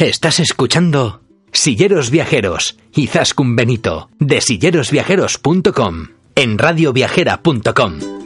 Estás escuchando Silleros Viajeros y Zascun Benito de sillerosviajeros.com en radioviajera.com.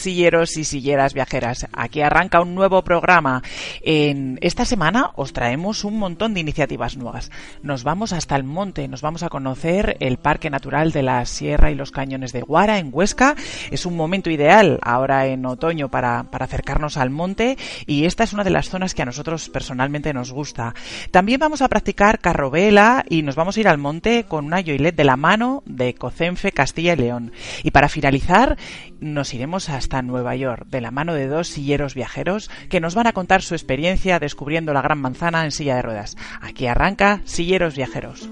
silleros y silleras viajeras. Aquí arranca un nuevo programa. En esta semana os traemos un montón de iniciativas nuevas. Nos vamos hasta el monte, nos vamos a conocer el Parque Natural de la Sierra y los Cañones de Guara en Huesca. Es un momento ideal ahora en otoño para, para acercarnos al monte y esta es una de las zonas que a nosotros personalmente nos gusta. También vamos a practicar carrovela y nos vamos a ir al monte con una yoilet de la mano de Cocenfe Castilla y León. Y para finalizar, nos iremos hasta Nueva York de la mano de dos silleros viajeros que nos van a contar su experiencia descubriendo la Gran Manzana en silla de ruedas. Aquí arranca Silleros Viajeros.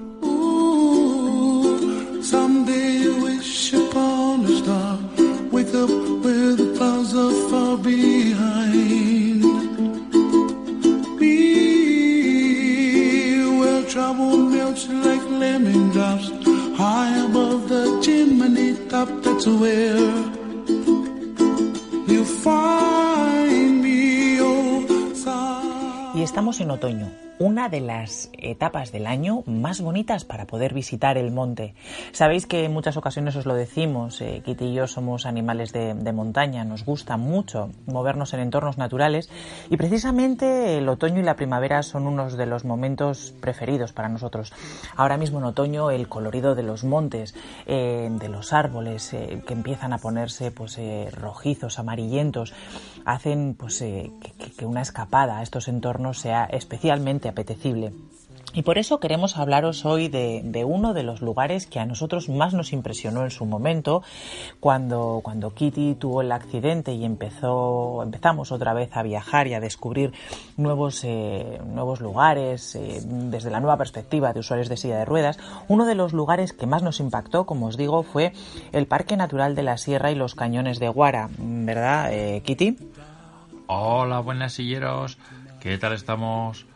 Wish upon a star, Y estamos en otoño, una de las etapas del año más bonitas para poder visitar el monte. Sabéis que en muchas ocasiones os lo decimos, eh, Kitty y yo somos animales de, montaña, nos gusta mucho movernos en entornos naturales y precisamente el otoño y la primavera son unos de los momentos preferidos para nosotros. Ahora mismo en otoño el colorido de los montes, eh, de los árboles eh, que empiezan a ponerse pues eh, rojizos, amarillentos, hacen pues que una escapada a estos entornos sea especialmente apetecible. Y por eso queremos hablaros hoy de, uno de los lugares que a nosotros más nos impresionó en su momento, cuando, cuando Kitty tuvo el accidente y empezó, empezamos otra vez a viajar y a descubrir nuevos, eh, nuevos lugares eh, desde la nueva perspectiva de usuarios de silla de ruedas. Uno de los lugares que más nos impactó, como os digo, fue el Parque Natural de la Sierra y los Cañones de Guara, ¿verdad, eh, Kitty? Hola, buenas silleros. ¿Qué tal estamos?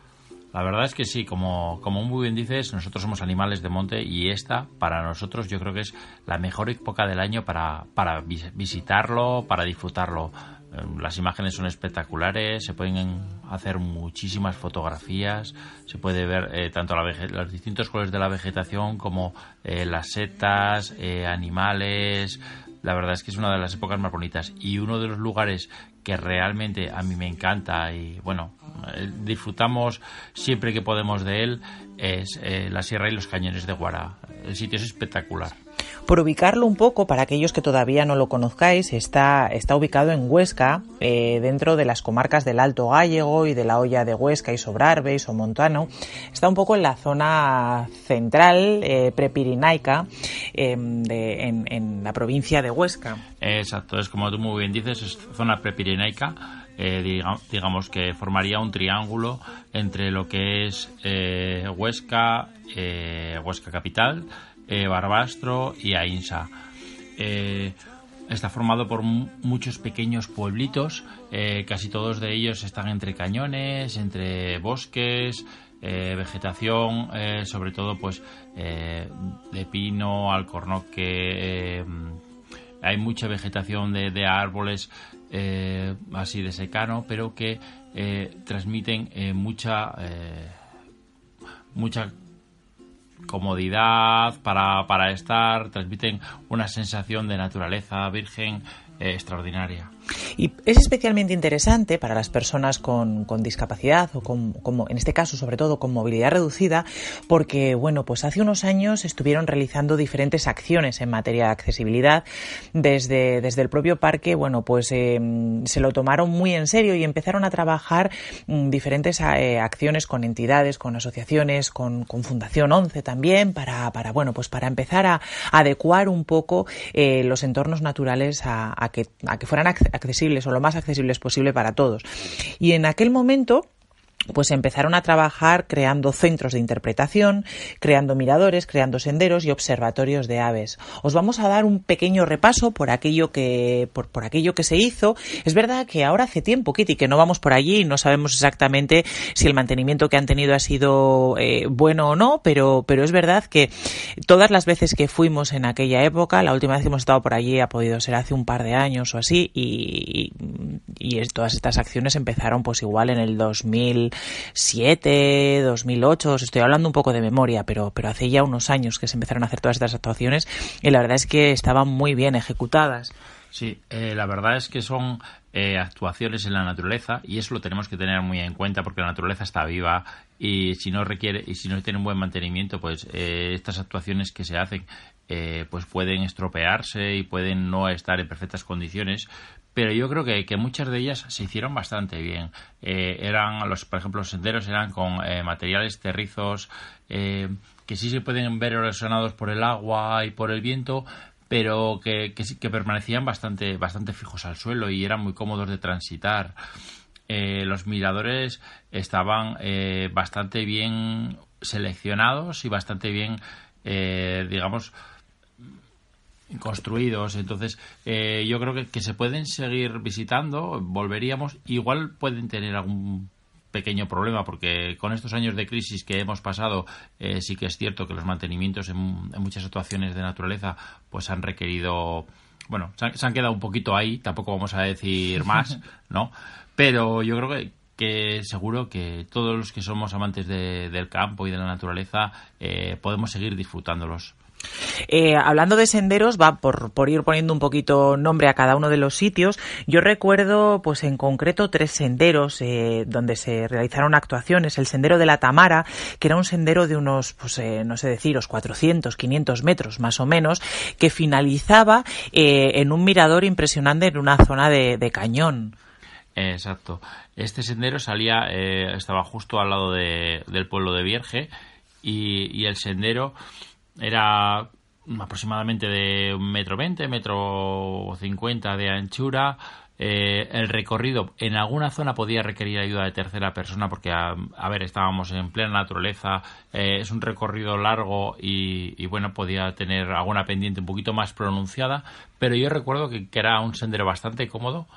La verdad es que sí, como, como muy bien dices, nosotros somos animales de monte y esta, para nosotros, yo creo que es la mejor época del año para, para vis- visitarlo, para disfrutarlo. Eh, Las imágenes son espectaculares, se pueden hacer muchísimas fotografías, se puede ver eh, tanto la los distintos colores de la vegetación como eh, las setas, animales, la verdad es que es una de las épocas más bonitas y uno de los lugares que realmente a mí me encanta y bueno, eh, disfrutamos siempre que podemos de él es eh, la Sierra y los Cañones de Guara. El sitio es espectacular. Por ubicarlo un poco, para aquellos que todavía no lo conozcáis, está, está ubicado en Huesca, eh, dentro de las comarcas del Alto Gallego y de la Hoya de Huesca y Sobrarbe y Somontano. Está un poco en la zona central, eh, prepirinaica, eh, de- en, en la provincia de Huesca. Exacto, es como tú muy bien dices, es zona prepirenaica, eh, diga- digamos que formaría un triángulo entre lo que es eh, Huesca, eh, Huesca capital, Barbastro y Ainsa. Está formado por mu- muchos pequeños pueblitos, casi todos de ellos están entre cañones, entre bosques, vegetación, sobre todo pues de pino, alcornoque, hay mucha vegetación de árboles eh, así de secano, pero que eh, transmiten eh, mucha mucha comodidad para, para estar, transmiten una sensación de naturaleza virgen extraordinaria. Y es especialmente interesante para las personas con, discapacidad o con, como en este caso sobre todo con movilidad reducida porque bueno pues hace unos años estuvieron realizando diferentes acciones en materia de accesibilidad desde, desde el propio parque bueno pues eh, se lo tomaron muy en serio y empezaron a trabajar mm, diferentes eh, acciones con entidades con asociaciones con, Fundación 11 también para, para bueno pues para empezar a, adecuar un poco eh, los entornos naturales a, a, que, a que fueran accesibles o lo más accesibles posible para todos. Y en aquel momento pues empezaron a trabajar creando centros de interpretación, creando miradores, creando senderos y observatorios de aves. Os vamos a dar un pequeño repaso por aquello que por, por aquello que se hizo. Es verdad que ahora hace tiempo, Kitty, que no vamos por allí y no sabemos exactamente si el mantenimiento que han tenido ha sido eh, bueno o no, pero pero es verdad que todas las veces que fuimos en aquella época, la última vez que hemos estado por allí ha podido ser hace un par de años o así y, y, y todas estas acciones empezaron pues igual en el 2000 2007, 2008, os estoy hablando un poco de memoria, pero, pero hace ya unos años que se empezaron a hacer todas estas actuaciones y la verdad es que estaban muy bien ejecutadas. Sí, eh, la verdad es que son eh, actuaciones en la naturaleza y eso lo tenemos que tener muy en cuenta porque la naturaleza está viva y si no requiere y si no tiene un buen mantenimiento, pues eh, estas actuaciones que se hacen pues pueden estropearse y pueden no estar en perfectas condiciones, pero yo creo que, que, muchas de ellas se hicieron bastante bien. Eh, eran, los, por ejemplo, los senderos eran con eh, materiales terrizos eh, que sí se pueden ver erosionados por el agua y por el viento, pero que, que, que permanecían bastante, bastante fijos al suelo y eran muy cómodos de transitar. los miradores estaban bastante bien seleccionados y bastante bien, digamos, construidos. Entonces, eh, yo creo que, que, se pueden seguir visitando, volveríamos. Igual pueden tener algún pequeño problema, porque con estos años de crisis que hemos pasado, eh, sí que es cierto que los mantenimientos en, muchas situaciones de naturaleza pues han requerido. Bueno, se han, quedado un poquito ahí, tampoco vamos a decir más, ¿no? Pero yo creo que, que seguro que todos los que somos amantes del campo y de la naturaleza eh, podemos seguir disfrutándolos. Eh, hablando de senderos, va por, ir poniendo un poquito nombre a cada uno de los sitios. Yo recuerdo, pues en concreto, tres senderos eh, donde se realizaron actuaciones. El sendero de la Tamara, que era un sendero de unos, pues eh, no sé deciros, 400, 500 metros más o menos, que finalizaba en un mirador impresionante en una zona de, cañón. Exacto. Este sendero salía, estaba justo al lado del pueblo de Vierge y el sendero era aproximadamente de un metro veinte, metro cincuenta de anchura. Eh, el recorrido en alguna zona podía requerir ayuda de tercera persona porque, a, ver, estábamos en plena naturaleza, eh, es un recorrido largo y, bueno, podía tener alguna pendiente un poquito más pronunciada, pero yo recuerdo que, era un sendero bastante cómodo,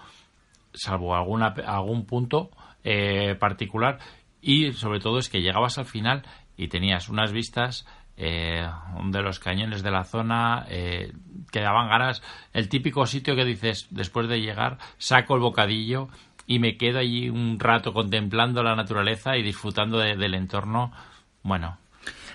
salvo alguna, algún punto eh, particular y sobre todo es que llegabas al final y tenías unas vistas eh, de los cañones de la zona, eh, que daban ganas, el típico sitio que dices, después de llegar, saco el bocadillo y me quedo allí un rato contemplando la naturaleza y disfrutando del entorno. Bueno,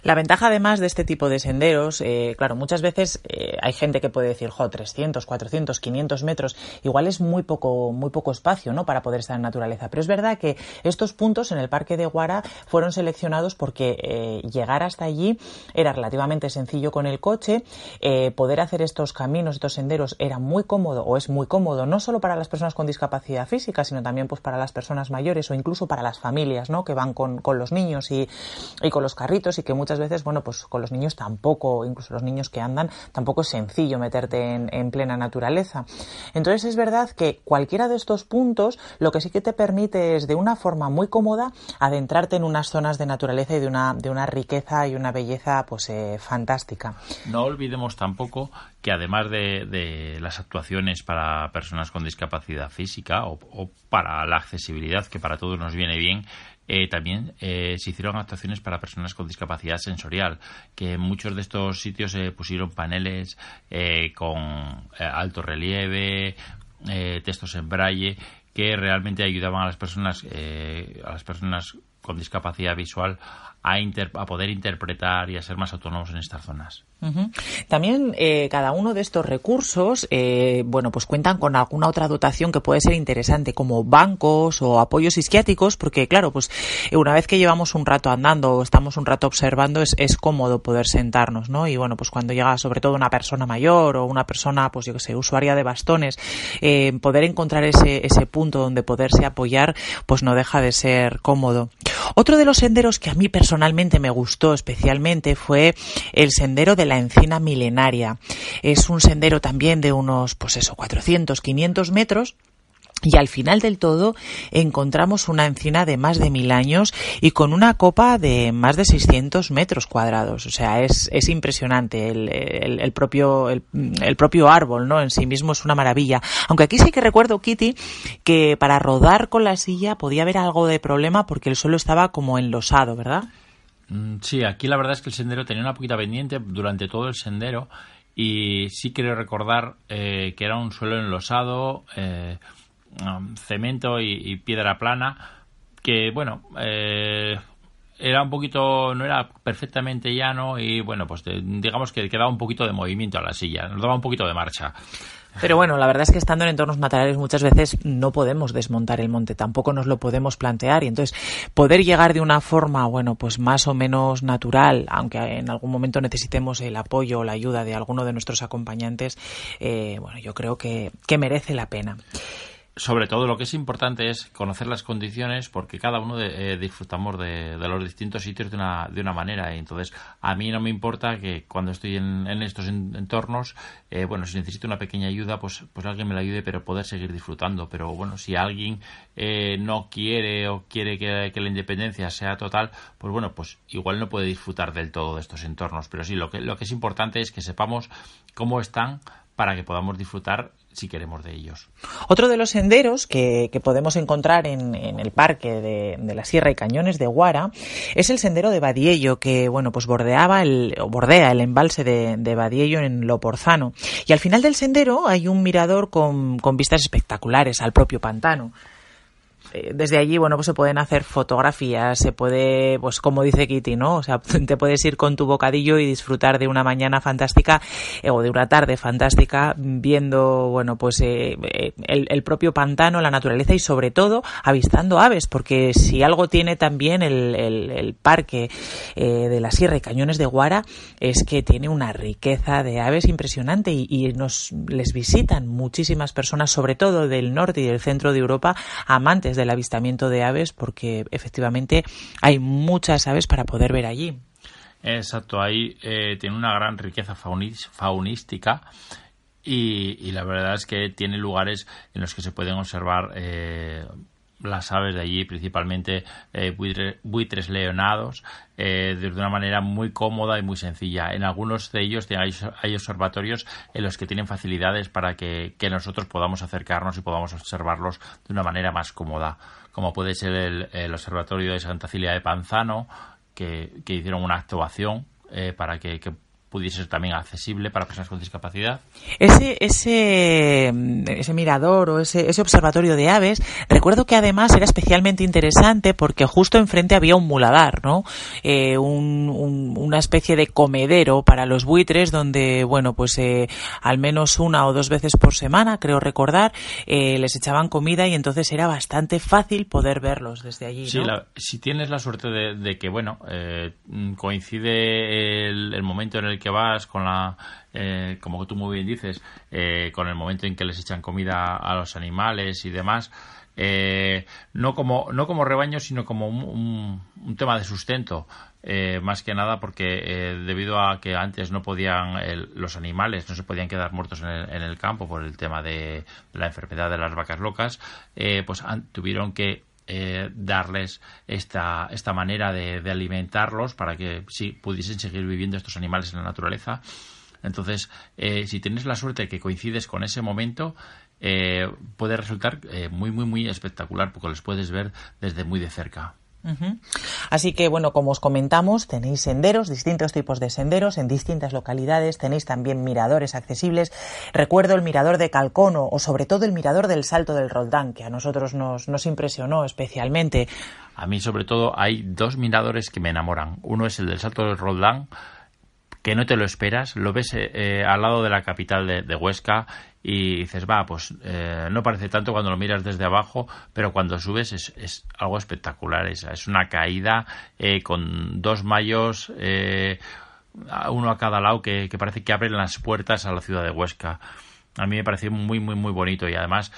la ventaja además de este tipo de senderos, eh, claro, muchas veces eh, hay gente que puede decir, jo, 300, 400, 500 metros, igual es muy poco, muy poco espacio, ¿no? Para poder estar en naturaleza. Pero es verdad que estos puntos en el Parque de Guara fueron seleccionados porque eh, llegar hasta allí era relativamente sencillo con el coche, poder hacer estos caminos, estos senderos era muy cómodo o es muy cómodo, no solo para las personas con discapacidad física, sino también pues para las personas mayores o incluso para las familias, ¿no? Que van con, con los niños y, y con los carritos y que muchas veces, bueno, pues con los niños tampoco, incluso los niños que andan, tampoco es sencillo meterte en, plena naturaleza. Entonces es verdad que cualquiera de estos puntos lo que sí que te permite es de una forma muy cómoda adentrarte en unas zonas de naturaleza y de una, de una riqueza y una belleza pues eh, fantástica. No olvidemos tampoco que además de, las actuaciones para personas con discapacidad física o, o, para la accesibilidad, que para todos nos viene bien, eh, también eh, se hicieron actuaciones para personas con discapacidad sensorial, que en muchos de estos sitios se pusieron paneles eh, con alto relieve, textos en braille, que realmente ayudaban a las personas, a las personas con discapacidad visual a, poder interpretar y a ser más autónomos en estas zonas. También eh, cada uno de estos recursos, eh, bueno, pues cuentan con alguna otra dotación que puede ser interesante, como bancos o apoyos isquiáticos, porque claro, pues una vez que llevamos un rato andando o estamos un rato observando, es, cómodo poder sentarnos, ¿no? Y bueno, pues cuando llega sobre todo una persona mayor o una persona, pues yo que sé, usuaria de bastones, eh, poder encontrar ese, ese punto donde poderse apoyar, pues no deja de ser cómodo. Otro de los senderos que a mí personalmente me gustó especialmente fue el sendero de la encina milenaria. Es un sendero también de unos, pues eso, 400, 500 metros y al final del todo encontramos una encina de más de mil años y con una copa de más de 600 metros cuadrados. O sea, es, es impresionante el, el, propio, el, propio árbol, ¿no? En sí mismo es una maravilla. Aunque aquí sí que recuerdo, Kitty, que para rodar con la silla podía haber algo de problema porque el suelo estaba como enlosado, ¿verdad? Mm, sí, aquí la verdad es que el sendero tenía una poquita pendiente durante todo el sendero y sí quiero recordar eh, que era un suelo enlosado. Eh, Um, cemento y, piedra plana que bueno eh, era un poquito no era perfectamente llano y bueno pues digamos que quedaba un poquito de movimiento a la silla nos daba un poquito de marcha pero bueno, la verdad es que estando en entornos naturales muchas veces no podemos desmontar el monte, tampoco nos lo podemos plantear. Y entonces poder llegar de una forma, bueno, pues más o menos natural, aunque en algún momento necesitemos el apoyo o la ayuda de alguno de nuestros acompañantes, eh, bueno, yo creo que, que merece la pena sobre todo lo que es importante es conocer las condiciones porque cada uno de, eh, disfrutamos de, los distintos sitios de una, de una manera. Entonces a mí no me importa que cuando estoy en, estos entornos eh, bueno si necesito una pequeña ayuda pues pues alguien me la ayude pero poder seguir disfrutando. Pero bueno si alguien eh, no quiere o quiere que, que, la independencia sea total pues bueno pues igual no puede disfrutar del todo de estos entornos. Pero sí lo que lo que es importante es que sepamos cómo están para que podamos disfrutar si queremos de ellos. Otro de los senderos que, podemos encontrar en, el parque de, la Sierra y Cañones de Guara es el sendero de Badiello, que bueno, pues bordeaba el, bordea el embalse de, de Badiello en Loporzano. Y al final del sendero hay un mirador con, con vistas espectaculares al propio pantano. Eh, desde allí, bueno, pues se pueden hacer fotografías, se puede, pues como dice Kitty, ¿no? O sea, te puedes ir con tu bocadillo y disfrutar de una mañana fantástica eh, o de una tarde fantástica viendo, bueno, pues eh, el, propio pantano, la naturaleza y sobre todo avistando aves, porque si algo tiene también el, el parque de la Sierra y Cañones de Guara es que tiene una riqueza de aves impresionante y, y nos les visitan muchísimas personas, sobre todo del norte y del centro de Europa, amantes del avistamiento de aves porque efectivamente hay muchas aves para poder ver allí. Exacto, ahí eh, tiene una gran riqueza faunística y, la verdad es que tiene lugares en los que se pueden observar eh, las aves de allí, principalmente eh, buitres, leonados, eh, de una manera muy cómoda y muy sencilla. En algunos de ellos hay, observatorios en los que tienen facilidades para que, nosotros podamos acercarnos y podamos observarlos de una manera más cómoda, como puede ser el, Observatorio de Santa Cilia de Panzano, que, hicieron una actuación eh, para que pudiese ser también accesible para personas con discapacidad. Ese, ese, ese mirador o ese, ese observatorio de aves, recuerdo que además era especialmente interesante porque justo enfrente había un muladar, ¿no? Eh, un, una especie de comedero para los buitres donde, bueno, pues eh, al menos una o dos veces por semana, creo recordar, eh, les echaban comida y entonces era bastante fácil poder verlos desde allí. Sí, si tienes la suerte de, que, bueno, coincide el, el momento en el que vas, con la, eh, como tú muy bien dices, eh, con el momento en que les echan comida a los animales y demás, eh, no como no como rebaño, sino como un, tema de sustento. más que nada porque debido a que antes no podían los animales no se podían quedar muertos en el, campo por el tema de, la enfermedad de las vacas locas pues tuvieron que eh, darles esta, esta manera de, alimentarlos para que sí pudiesen seguir viviendo estos animales en la naturaleza. Entonces, eh, si tienes la suerte que coincides con ese momento, eh, puede resultar muy, muy, muy espectacular porque los puedes ver desde muy de cerca. Así que, bueno, como os comentamos, tenéis senderos, distintos tipos de senderos en distintas localidades, tenéis también miradores accesibles. Recuerdo el mirador de Calcono o sobre todo el mirador del Salto del Roldán, que a nosotros nos, nos impresionó especialmente. A mí, sobre todo, hay dos miradores que me enamoran. Uno es el del Salto del Roldán, que no te lo esperas, lo ves eh, eh, al lado de la capital de, Huesca y dices, va, pues eh, no parece tanto cuando lo miras desde abajo, pero cuando subes es, es algo espectacular. Es, es una caída con dos mayos, uno a cada lado, que, que, parece que abren las puertas a la ciudad de Huesca. A mí me pareció muy, muy, muy bonito y además,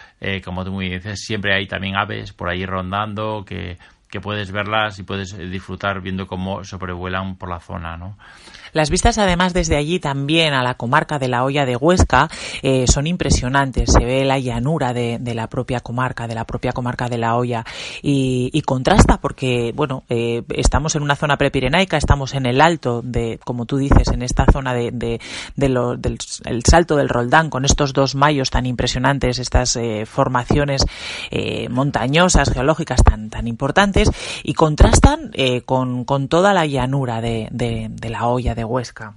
como tú muy dices, siempre hay también aves por ahí rondando que, que puedes verlas y puedes disfrutar viendo cómo sobrevuelan por la zona, ¿no? Las vistas además desde allí también a la comarca de la Hoya de Huesca eh, son impresionantes. Se ve la llanura de, la propia comarca, de la propia comarca de la Hoya y, contrasta porque, bueno, eh, estamos en una zona prepirenaica, estamos en el alto de, como tú dices, en esta zona de, de, del el salto del Roldán con estos dos mayos tan impresionantes, estas eh, formaciones montañosas, geológicas tan, tan importantes y contrastan con, con, toda la llanura de, la Hoya de Huesca.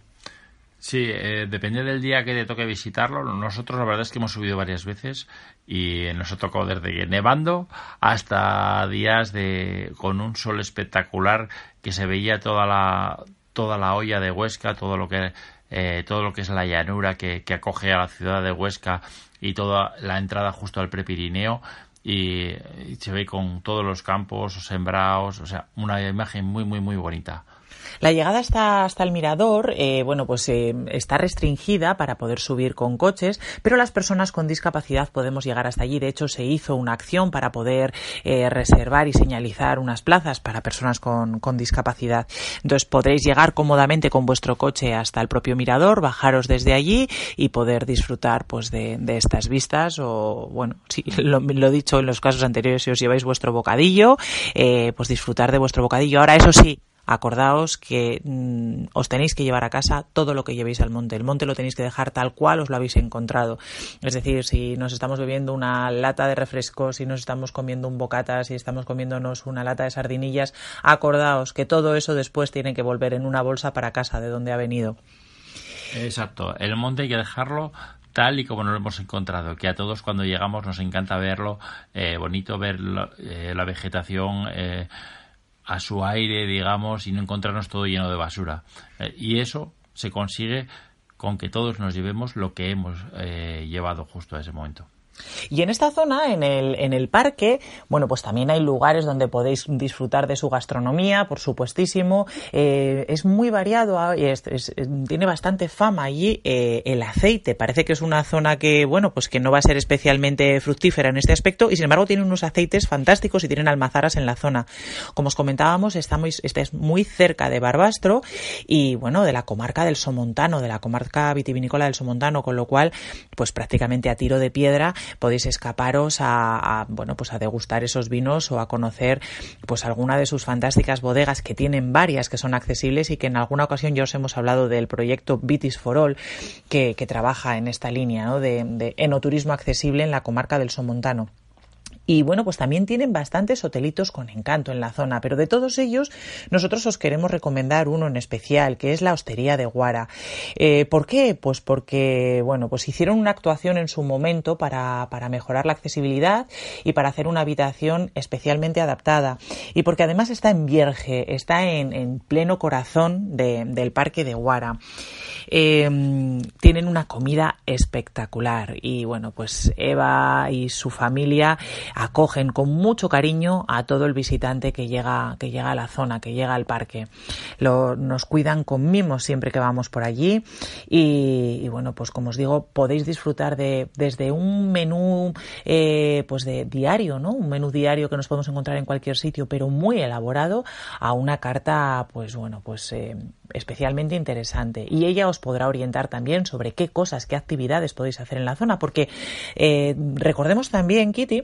Sí, eh, depende del día que te toque visitarlo. Nosotros la verdad es que hemos subido varias veces y nos ha tocado desde nevando hasta días de con un sol espectacular que se veía toda la toda la olla de Huesca, todo lo que eh, todo lo que es la llanura que, acoge a la ciudad de Huesca y toda la entrada justo al Prepirineo y, y se ve con todos los campos sembrados, o sea, una imagen muy muy muy bonita. La llegada hasta, hasta el mirador, eh, bueno, pues eh, está restringida para poder subir con coches, pero las personas con discapacidad podemos llegar hasta allí. De hecho, se hizo una acción para poder eh, reservar y señalizar unas plazas para personas con, con discapacidad. Entonces podréis llegar cómodamente con vuestro coche hasta el propio mirador, bajaros desde allí y poder disfrutar pues de, de estas vistas o bueno, sí, lo, lo, he dicho en los casos anteriores, si os lleváis vuestro bocadillo, pues disfrutar de vuestro bocadillo. Ahora, eso sí, acordaos que mm, os tenéis que llevar a casa todo lo que llevéis al monte. El monte lo tenéis que dejar tal cual os lo habéis encontrado. Es decir, si nos estamos bebiendo una lata de refrescos, si nos estamos comiendo un bocata, si estamos comiéndonos una lata de sardinillas, acordaos que todo eso después tiene que volver en una bolsa para casa de donde ha venido. Exacto. El monte hay que dejarlo tal y como nos lo hemos encontrado, que a todos cuando llegamos nos encanta verlo, eh, bonito ver eh, la vegetación, eh, a su aire, digamos, y no encontrarnos todo lleno de basura. Eh, y eso se consigue con que todos nos llevemos lo que hemos eh, llevado justo a ese momento. Y en esta zona, en el, en el parque, bueno, pues también hay lugares donde podéis disfrutar de su gastronomía, por supuestísimo. Eh, es muy variado, ah, y tiene bastante fama allí eh, el aceite. Parece que es una zona que, bueno, pues que no va a ser especialmente fructífera en este aspecto y sin embargo tiene unos aceites fantásticos y tienen almazaras en la zona. Como os comentábamos, está muy, está muy cerca de Barbastro y, bueno, de la comarca del Somontano, de la comarca vitivinícola del Somontano, con lo cual, pues prácticamente a tiro de piedra podéis escaparos a, bueno, pues a degustar esos vinos o a conocer pues alguna de sus fantásticas bodegas que tienen varias que son accesibles y que en alguna ocasión ya os hemos hablado del proyecto Vitis for All que, trabaja en esta línea de, de enoturismo accesible en la comarca del Somontano. Y bueno, pues también tienen bastantes hotelitos con encanto en la zona, pero de todos ellos nosotros os queremos recomendar uno en especial, que es la Hostería de Guara. Eh, ¿Por qué? Pues porque, bueno, pues hicieron una actuación en su momento para, para mejorar la accesibilidad y para hacer una habitación especialmente adaptada. Y porque además está en Vierge, está en, en pleno corazón de, del Parque de Guara. Eh, tienen una comida espectacular y bueno, pues Eva y su familia acogen con mucho cariño a todo el visitante que llega, que llega a la zona, que llega al parque. Lo, nos cuidan con mimos siempre que vamos por allí y, bueno, pues como os digo, podéis disfrutar de desde un menú eh, pues de diario, ¿no? Un menú diario que nos podemos encontrar en cualquier sitio, pero muy elaborado a una carta, pues bueno, pues eh, especialmente interesante. Y ella os podrá orientar también sobre qué cosas, qué actividades podéis hacer en la zona, porque eh, recordemos también, Kitty,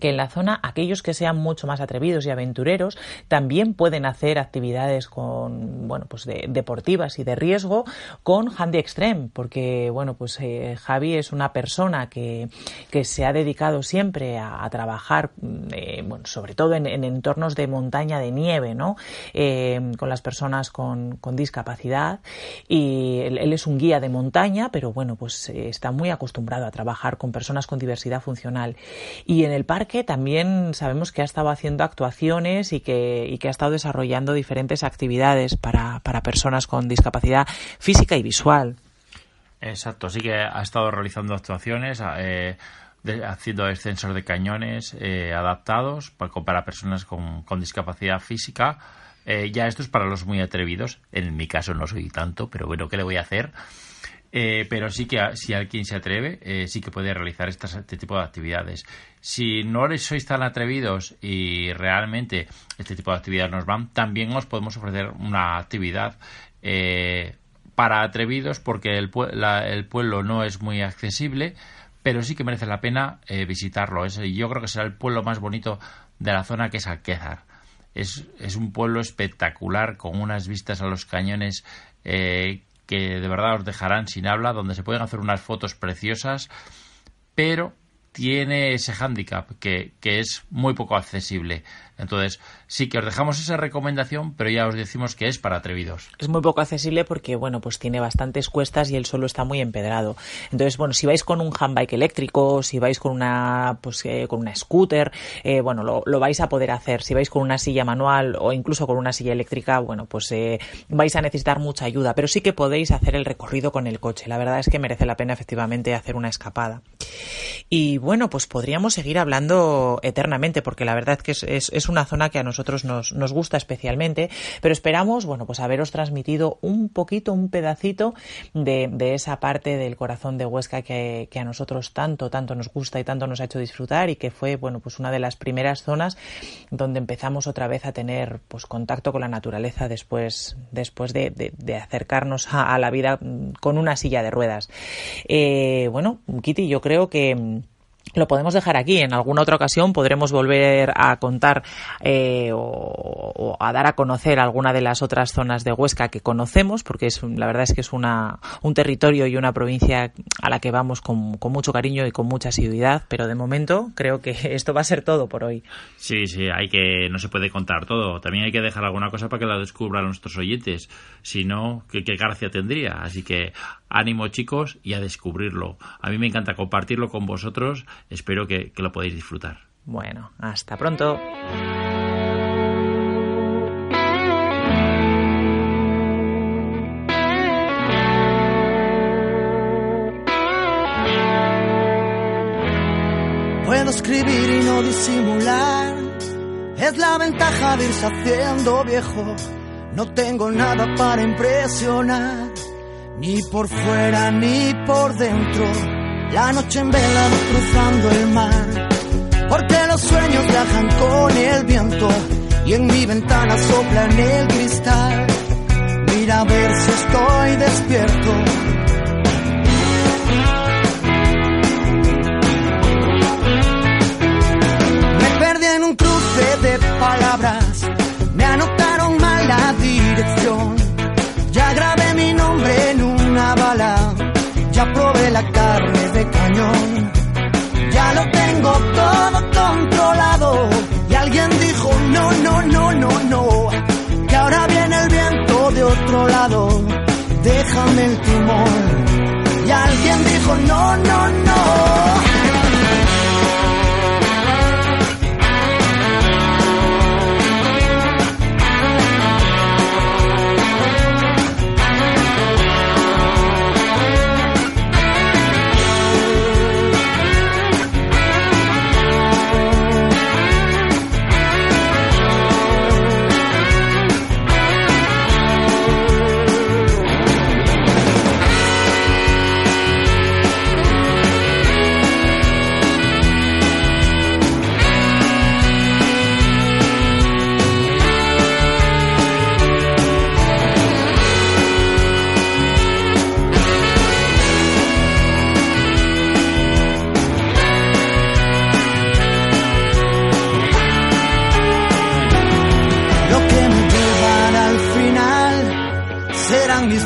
que en la zona aquellos que sean mucho más atrevidos y aventureros también pueden hacer actividades con bueno pues de, deportivas y de riesgo con Handy Extreme porque bueno pues eh, Javi es una persona que, que, se ha dedicado siempre a, trabajar eh, bueno sobre todo en, entornos de montaña de nieve no eh, con las personas con, con discapacidad y él, él, es un guía de montaña pero bueno pues está muy acostumbrado a trabajar con personas con diversidad funcional. Y en el parque también sabemos que ha estado haciendo actuaciones y que, ha estado desarrollando diferentes actividades para, personas con discapacidad física y visual. Exacto, sí que ha estado realizando actuaciones, eh, haciendo descensos de cañones eh, adaptados para, personas con, con discapacidad física. Eh, ya esto es para los muy atrevidos. En mi caso no soy tanto, pero bueno, ¿qué le voy a hacer? Eh, pero sí que si alguien se atreve, eh, sí que puede realizar este tipo de actividades. Si no sois tan atrevidos y realmente este tipo de actividades nos van, también os podemos ofrecer una actividad eh, para atrevidos porque el, pueblo no es muy accesible, pero sí que merece la pena visitarlo. yo creo que será el pueblo más bonito de la zona que es Alquézar. Es, es un pueblo espectacular con unas vistas a los cañones que de verdad os dejarán sin habla, donde se pueden hacer unas fotos preciosas, pero tiene ese hándicap que, que es muy poco accesible. Entonces, sí que os dejamos esa recomendación, pero ya os decimos que es para atrevidos. Es muy poco accesible porque, bueno, pues tiene bastantes cuestas y el suelo está muy empedrado. Entonces, bueno, si vais con un handbike eléctrico, si vais con una, pues, eh, con una scooter, eh, bueno, lo, lo, vais a poder hacer. Si vais con una silla manual o incluso con una silla eléctrica, bueno, pues eh, vais a necesitar mucha ayuda, pero sí que podéis hacer el recorrido con el coche. La verdad es que merece la pena efectivamente hacer una escapada. Y bueno, pues podríamos seguir hablando eternamente porque la verdad que es, es, es una zona que a nosotros nos, nos, gusta especialmente, pero esperamos, bueno, pues haberos transmitido un poquito, un pedacito de, de esa parte del corazón de Huesca que, que, a nosotros tanto, tanto nos gusta y tanto nos ha hecho disfrutar y que fue, bueno, pues una de las primeras zonas donde empezamos otra vez a tener, pues, contacto con la naturaleza después, después de, de, acercarnos a, la vida con una silla de ruedas. Eh, bueno, Kitty, yo creo que lo podemos dejar aquí. En alguna otra ocasión podremos volver a contar eh, o, a dar a conocer alguna de las otras zonas de Huesca que conocemos, porque es la verdad es que es una, un territorio y una provincia a la que vamos con, con, mucho cariño y con mucha asiduidad. Pero de momento creo que esto va a ser todo por hoy. Sí, sí, hay que no se puede contar todo. También hay que dejar alguna cosa para que la descubran nuestros oyentes. Si no, ¿qué, qué gracia tendría? Así que ánimo chicos y a descubrirlo. A mí me encanta compartirlo con vosotros espero que, que lo podáis disfrutar. Bueno, hasta pronto. Puedo escribir y no disimular. Es la ventaja de irse haciendo viejo. No tengo nada para impresionar, ni por fuera ni por dentro la noche en vela cruzando el mar, porque los sueños viajan con el viento y en mi ventana soplan el cristal. Mira a ver si estoy despierto. Me perdí en un cruce de palabras, me anotaron mal la dirección. Ya grabé mi nombre en una bala, ya probé la carne de cañón. Ya lo tengo todo controlado. Y alguien dijo, no, no, no, no, no. Que ahora viene el viento de otro lado. Déjame el timón. Y alguien dijo, no, no, no.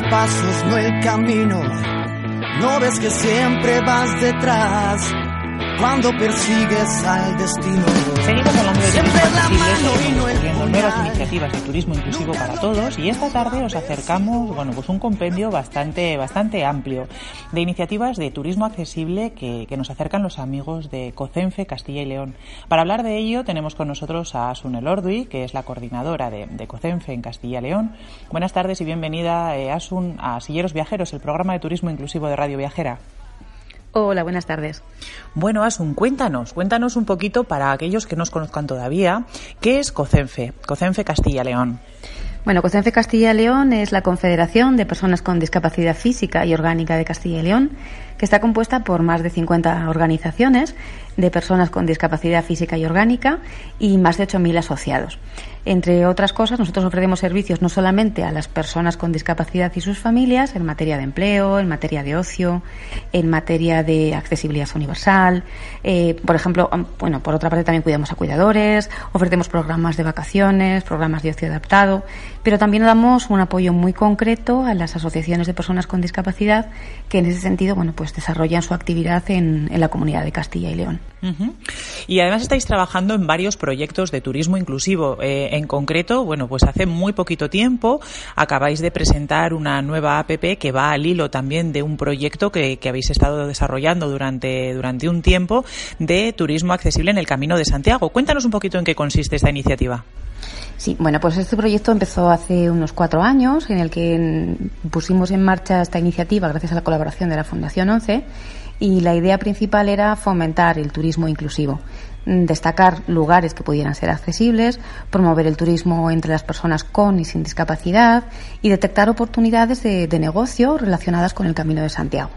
Pasos, no el camino. No ves que siempre vas detrás cuando persigues al destino. Seguimos hablando de turismo accesible, nuevas iniciativas de turismo inclusivo para todos y esta tarde os acercamos, bueno, pues un compendio bastante, bastante amplio de iniciativas de turismo accesible que, que nos acercan los amigos de COCENFE Castilla y León. Para hablar de ello tenemos con nosotros a Asun Elordui, que es la coordinadora de, de COCENFE en Castilla y León. Buenas tardes y bienvenida, eh, Asun, a Silleros Viajeros, el programa de turismo inclusivo de Radio Viajera. Hola, buenas tardes. Bueno, Asun, cuéntanos, cuéntanos un poquito para aquellos que no os conozcan todavía, ¿qué es COCENFE, COCENFE Castilla-León? Bueno, COCENFE Castilla-León es la Confederación de Personas con Discapacidad Física y Orgánica de Castilla y León, que está compuesta por más de 50 organizaciones de personas con discapacidad física y orgánica y más de 8.000 asociados. Entre otras cosas, nosotros ofrecemos servicios no solamente a las personas con discapacidad y sus familias en materia de empleo, en materia de ocio, en materia de accesibilidad universal. Eh, por ejemplo, bueno, por otra parte también cuidamos a cuidadores, ofrecemos programas de vacaciones, programas de ocio adaptado, pero también damos un apoyo muy concreto a las asociaciones de personas con discapacidad que en ese sentido, bueno, pues desarrollan su actividad en, en la comunidad de Castilla y León. Y además estáis trabajando en varios proyectos de turismo inclusivo. Eh, en concreto, bueno, pues hace muy poquito tiempo acabáis de presentar una nueva APP que va al hilo también de un proyecto que, que habéis estado desarrollando durante, durante un tiempo de turismo accesible en el Camino de Santiago. Cuéntanos un poquito en qué consiste esta iniciativa. Sí, bueno, pues este proyecto empezó hace unos cuatro años, en el que pusimos en marcha esta iniciativa gracias a la colaboración de la Fundación 11 y la idea principal era fomentar el turismo inclusivo, destacar lugares que pudieran ser accesibles, promover el turismo entre las personas con y sin discapacidad y detectar oportunidades de, de negocio relacionadas con el Camino de Santiago.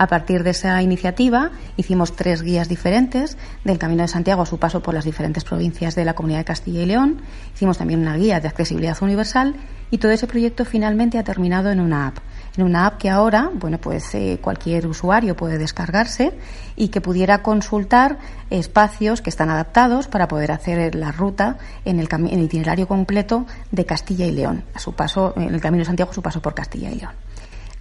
A partir de esa iniciativa hicimos tres guías diferentes del Camino de Santiago a su paso por las diferentes provincias de la Comunidad de Castilla y León. Hicimos también una guía de accesibilidad universal y todo ese proyecto finalmente ha terminado en una app en una app que ahora, bueno, pues eh, cualquier usuario puede descargarse y que pudiera consultar espacios que están adaptados para poder hacer la ruta en el, en el itinerario completo de Castilla y León, a su paso, en el Camino de Santiago, a su paso por Castilla y León.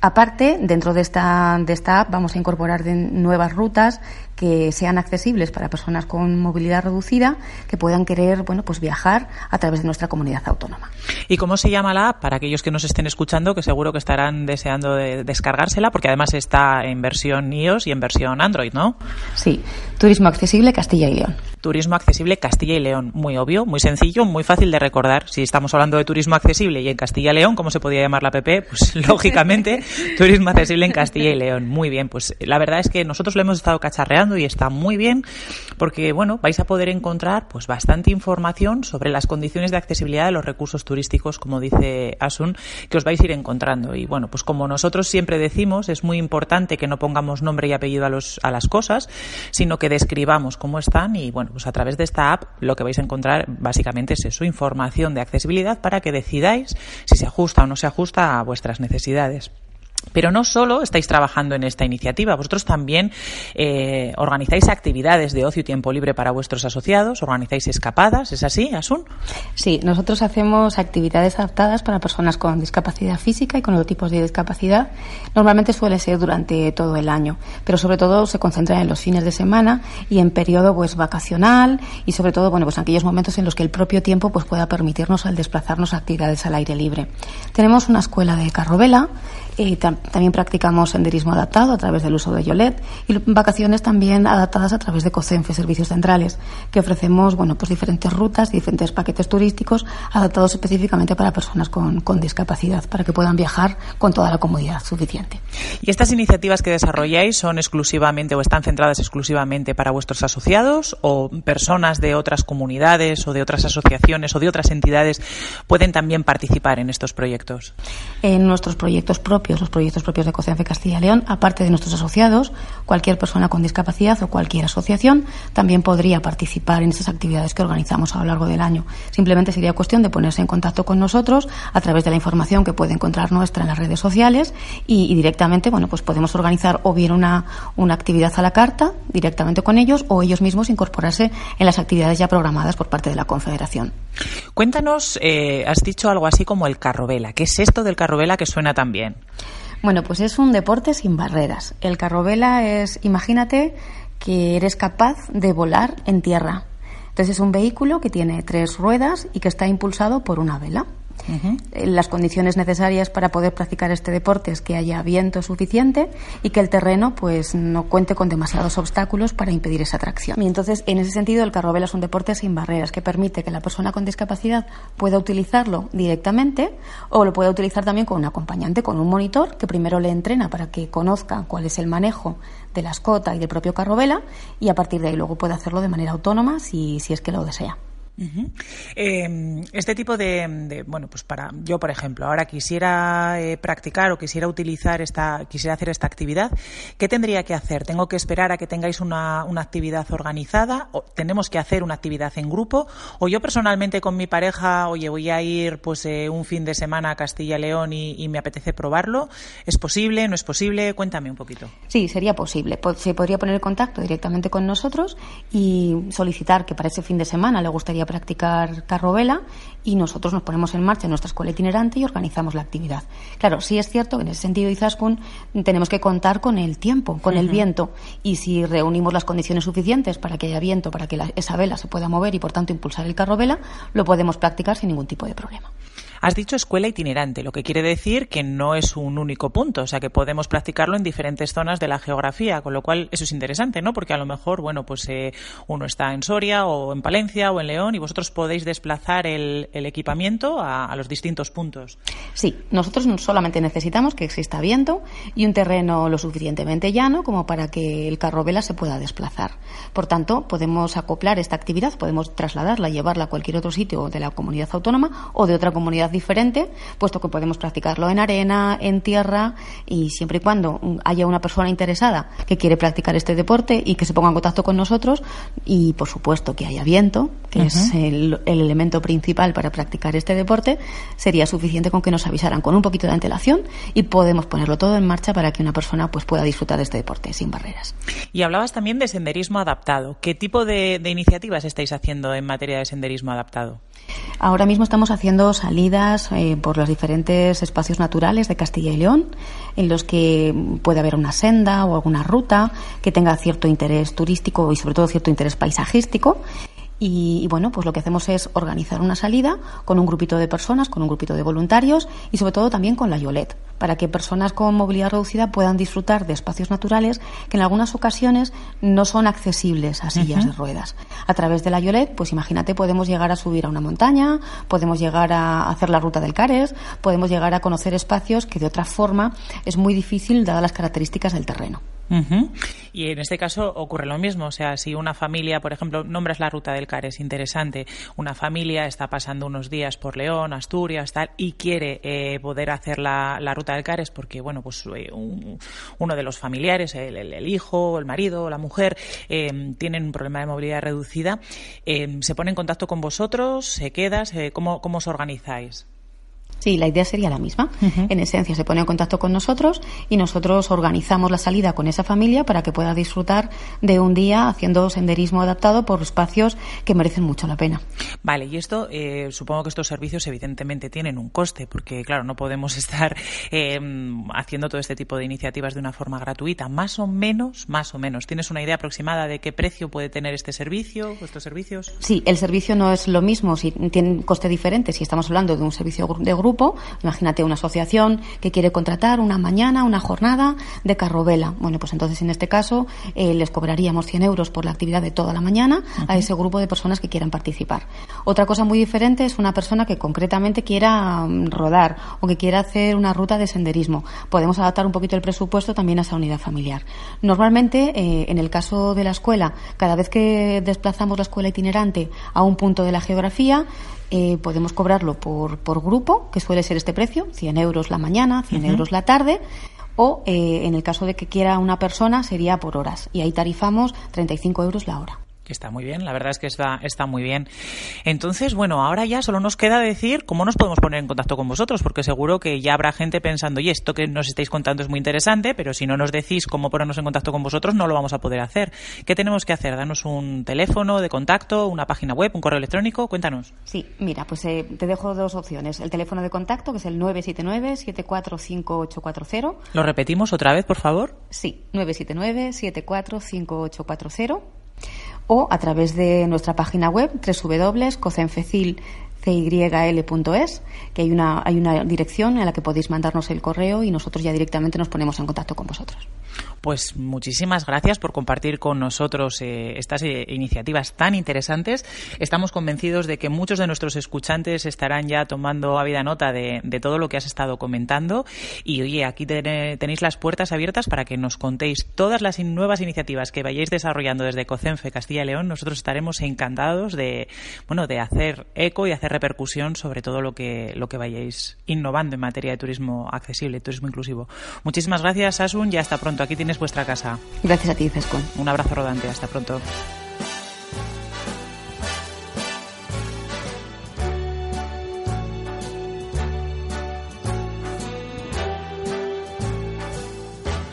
Aparte, dentro de esta, de esta app vamos a incorporar nuevas rutas que sean accesibles para personas con movilidad reducida que puedan querer bueno pues viajar a través de nuestra comunidad autónoma. ¿Y cómo se llama la app para aquellos que nos estén escuchando que seguro que estarán deseando de descargársela porque además está en versión iOS y en versión Android, ¿no? Sí, Turismo Accesible Castilla y León. Turismo Accesible Castilla y León, muy obvio, muy sencillo, muy fácil de recordar. Si estamos hablando de turismo accesible y en Castilla y León, ¿cómo se podía llamar la app? Pues lógicamente Turismo Accesible en Castilla y León. Muy bien, pues la verdad es que nosotros lo hemos estado cacharreando y está muy bien porque, bueno, vais a poder encontrar pues bastante información sobre las condiciones de accesibilidad de los recursos turísticos, como dice Asun, que os vais a ir encontrando. Y bueno, pues como nosotros siempre decimos, es muy importante que no pongamos nombre y apellido a, los, a las cosas, sino que describamos cómo están y, bueno, pues a través de esta app lo que vais a encontrar básicamente es eso, información de accesibilidad para que decidáis si se ajusta o no se ajusta a vuestras necesidades. Pero no solo estáis trabajando en esta iniciativa, vosotros también eh, organizáis actividades de ocio y tiempo libre para vuestros asociados, organizáis escapadas, ¿es así, Asun? Sí, nosotros hacemos actividades adaptadas para personas con discapacidad física y con otros tipos de discapacidad. Normalmente suele ser durante todo el año, pero sobre todo se concentra en los fines de semana y en periodo pues vacacional y sobre todo bueno pues en aquellos momentos en los que el propio tiempo pues pueda permitirnos al desplazarnos actividades al aire libre. Tenemos una escuela de carrovela y también practicamos senderismo adaptado a través del uso de Yolet y vacaciones también adaptadas a través de COCENFE, Servicios Centrales, que ofrecemos bueno, pues diferentes rutas, diferentes paquetes turísticos adaptados específicamente para personas con, con discapacidad, para que puedan viajar con toda la comodidad suficiente. ¿Y estas iniciativas que desarrolláis son exclusivamente o están centradas exclusivamente para vuestros asociados o personas de otras comunidades o de otras asociaciones o de otras entidades pueden también participar en estos proyectos? En nuestros proyectos propios, los proyectos propios de COCENFE Castilla y León, aparte de nuestros asociados, cualquier persona con discapacidad o cualquier asociación también podría participar en esas actividades que organizamos a lo largo del año. Simplemente sería cuestión de ponerse en contacto con nosotros a través de la información que puede encontrar nuestra en las redes sociales y, directamente, bueno, pues podemos organizar o bien una, una actividad a la carta directamente con ellos o ellos mismos incorporarse en las actividades ya programadas por parte de la Confederación. Cuéntanos, eh, has dicho algo así como el carrovela. ¿Qué es esto del carrovela que suena tan bien? Bueno, pues es un deporte sin barreras. El carrovela es, imagínate que eres capaz de volar en tierra. Entonces es un vehículo que tiene tres ruedas y que está impulsado por una vela. Eh, las condiciones necesarias para poder practicar este deporte es que haya viento suficiente y que el terreno pues no cuente con demasiados obstáculos para impedir esa tracción. Y entonces, en ese sentido, el carrovela es un deporte sin barreras que permite que la persona con discapacidad pueda utilizarlo directamente o lo pueda utilizar también con un acompañante, con un monitor que primero le entrena para que conozca cuál es el manejo de la escota y del propio carrovela y a partir de ahí luego puede hacerlo de manera autónoma si, si es que lo desea. Em, este tipo de, bueno, pues para yo, por ejemplo, ahora quisiera eh, practicar o quisiera utilizar esta, quisiera hacer esta actividad, ¿qué tendría que hacer? ¿Tengo que esperar a que tengáis una, actividad organizada? ¿O ¿Tenemos que hacer una actividad en grupo? ¿O yo personalmente con mi pareja, oye, voy a ir pues eh, un fin de semana a Castilla y León y, me apetece probarlo? ¿Es posible? ¿No es posible? Cuéntame un poquito. Sí, sería posible. Se podría poner en contacto directamente con nosotros y solicitar que para ese fin de semana le gustaría practicar carrovela y nosotros nos ponemos en marcha en nuestra escuela itinerante y organizamos la actividad. Claro, sí es cierto que en ese sentido, Izaskun, tenemos que contar con el tiempo, con el viento, y si reunimos las condiciones suficientes para que haya viento, para que esa vela se pueda mover y, por tanto, impulsar el carrovela, lo podemos practicar sin ningún tipo de problema. Has dicho escuela itinerante, lo que quiere decir que no es un único punto, o sea que podemos practicarlo en diferentes zonas de la geografía, con lo cual eso es interesante, ¿no? Porque a lo mejor, bueno, pues eh, uno está en Soria o en Palencia o en León y vosotros podéis desplazar el, equipamiento a, los distintos puntos. Sí, nosotros solamente necesitamos que exista viento y un terreno lo suficientemente llano como para que el carro vela se pueda desplazar. Por tanto, podemos acoplar esta actividad, podemos trasladarla, llevarla a cualquier otro sitio de la comunidad autónoma o de otra comunidad diferente, puesto que podemos practicarlo en arena, en tierra y siempre y cuando haya una persona interesada que quiere practicar este deporte y que se ponga en contacto con nosotros y por supuesto que haya viento, que es el, elemento principal para practicar este deporte, sería suficiente con que nos avisaran con un poquito de antelación y podemos ponerlo todo en marcha para que una persona pues pueda disfrutar de este deporte sin barreras. Y hablabas también de senderismo adaptado. ¿Qué tipo de iniciativas estáis haciendo en materia de senderismo adaptado? Ahora mismo estamos haciendo salidas eh, por los diferentes espacios naturales de Castilla y León, en los que puede haber una senda o alguna ruta que tenga cierto interés turístico y sobre todo cierto interés paisajístico. Y, bueno, pues lo que hacemos es organizar una salida con un grupito de personas, con un grupito de voluntarios y sobre todo también con la Yolet, para que personas con movilidad reducida puedan disfrutar de espacios naturales que en algunas ocasiones no son accesibles a sillas de ruedas. A través de la Yolet, pues imagínate, podemos llegar a subir a una montaña, podemos llegar a hacer la ruta del Cares, podemos llegar a conocer espacios que de otra forma es muy difícil dadas las características del terreno. Y en este caso ocurre lo mismo, o sea, si una familia, por ejemplo, nombras la ruta del Cares, interesante, una familia está pasando unos días por León, Asturias, tal, y quiere eh, poder hacer la, ruta del Cares porque, bueno, pues eh, uno de los familiares, el, hijo, el marido, la mujer, eh, tienen un problema de movilidad reducida, se pone en contacto con vosotros, se queda, ¿cómo, ¿cómo os organizáis? Sí, la idea sería la misma. En esencia, se pone en contacto con nosotros y nosotros organizamos la salida con esa familia para que pueda disfrutar de un día haciendo senderismo adaptado por espacios que merecen mucho la pena. Vale, y esto, eh, supongo que estos servicios evidentemente tienen un coste, porque claro, no podemos estar eh, haciendo todo este tipo de iniciativas de una forma gratuita. Más o menos, más o menos. ¿Tienes una idea aproximada de qué precio puede tener este servicio, estos servicios? Sí, el servicio no es lo mismo, si tiene un coste diferente, si estamos hablando de un servicio de grupo imagínate una asociación que quiere contratar una mañana, una jornada de carrovela. Bueno, pues entonces en este caso eh, les cobraríamos 100 euros por la actividad de toda la mañana a ese grupo de personas que quieran participar. Otra cosa muy diferente es una persona que concretamente quiera mm, rodar o que quiera hacer una ruta de senderismo. Podemos adaptar un poquito el presupuesto también a esa unidad familiar. Normalmente, eh, en el caso de la escuela, cada vez que desplazamos la escuela itinerante a un punto de la geografía, eh, podemos cobrarlo por, por grupo, que suele ser este precio, 100 euros la mañana, 100 euros la tarde, o eh, en el caso de que quiera una persona sería por horas y ahí tarifamos 35 euros la hora. Está muy bien, la verdad es que está, está muy bien. Entonces, bueno, ahora ya solo nos queda decir cómo nos podemos poner en contacto con vosotros, porque seguro que ya habrá gente pensando, oye, esto que nos estáis contando es muy interesante, pero si no nos decís cómo ponernos en contacto con vosotros, no lo vamos a poder hacer. ¿Qué tenemos que hacer? Danos un teléfono de contacto, una página web, un correo electrónico, cuéntanos. Sí, mira, pues eh, te dejo dos opciones. El teléfono de contacto, que es el 979-745840. ¿Lo repetimos otra vez, por favor? Sí, 979-745840 o a través de nuestra página web www.cocenfecil.es, que hay una, hay una dirección en la que podéis mandarnos el correo y nosotros ya directamente nos ponemos en contacto con vosotros. Pues muchísimas gracias por compartir con nosotros eh, estas eh, iniciativas tan interesantes. Estamos convencidos de que muchos de nuestros escuchantes estarán ya tomando ávida nota de, todo lo que has estado comentando. Y oye, aquí tenéis las puertas abiertas para que nos contéis todas las nuevas iniciativas que vayáis desarrollando desde COCENFE Castilla y León. Nosotros estaremos encantados de, bueno, de hacer eco y hacer repercusión sobre todo lo que, lo que vayáis innovando en materia de turismo accesible, turismo inclusivo. Muchísimas gracias, Asun, y hasta pronto. Aquí tienes vuestra casa. Gracias a ti, Cescon. Un abrazo rodante. Hasta pronto.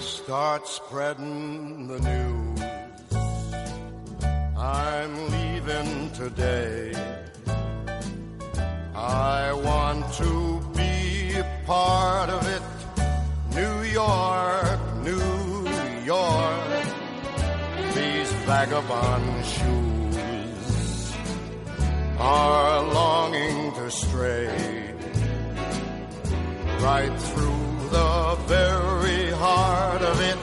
Start spreading the news. I'm leaving today. I want to be a part of it. New York, New vagabond shoes are longing to stray right through the very heart of it.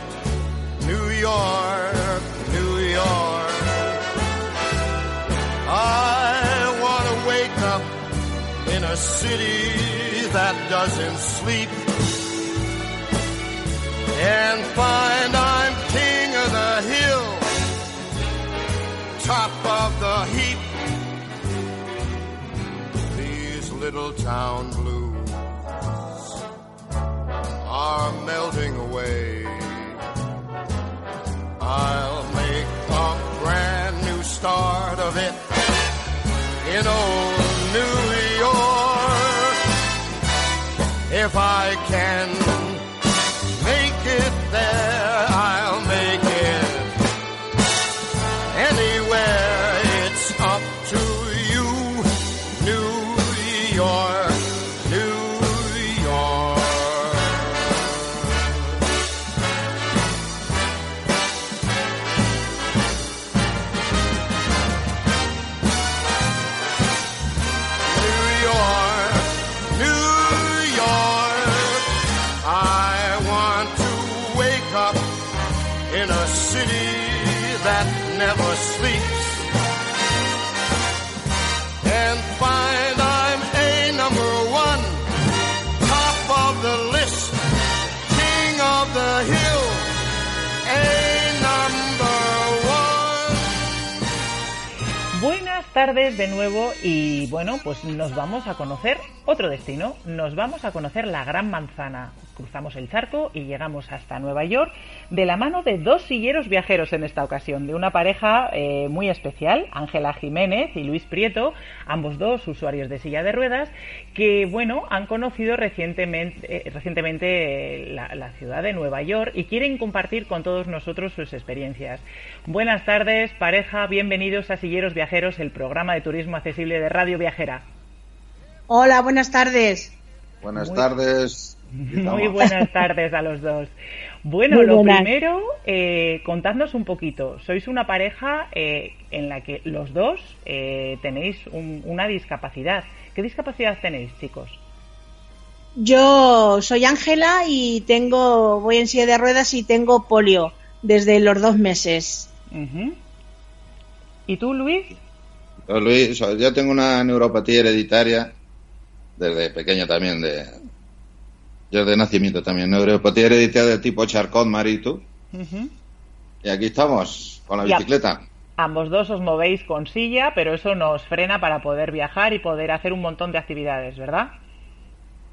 New York, New York. I want to wake up in a city that doesn't sleep and find I'm king of the hill, top of the heap. These little town blues are melting away. I'll make a brand new start of it in old New York if I can tardes de nuevo y bueno, pues nos vamos a conocer otro destino. Nos vamos a conocer la Gran Manzana. Cruzamos el charco y llegamos hasta Nueva York de la mano de dos silleros viajeros en esta ocasión, de una pareja eh, muy especial, Ángela Jiménez y Luis Prieto, ambos dos usuarios de silla de ruedas, que bueno, han conocido recientemente, eh, eh, la, la ciudad de Nueva York y quieren compartir con todos nosotros sus experiencias. Buenas tardes, pareja, bienvenidos a Silleros Viajeros, el programa de turismo accesible de Radio Viajera. Hola, buenas tardes. Buenas tardes. Muy buenas tardes a los dos. Bueno, Muy lo buenas. primero, eh, contadnos un poquito. Sois una pareja eh, en la que los dos eh, tenéis un- una discapacidad. ¿Qué discapacidad tenéis, chicos? Yo soy Ángela y tengo, voy en silla de ruedas y tengo polio desde los dos meses. ¿Y tú, Luis? Yo, Luis, yo tengo una neuropatía hereditaria desde pequeño también, de yo de nacimiento también, neuropatía hereditaria de tipo Charcot-Marie-Tooth. Ujú. Y aquí estamos, con la Ya. bicicleta. Ambos dos os movéis con silla, pero eso nos frena para poder viajar y poder hacer un montón de actividades, ¿verdad?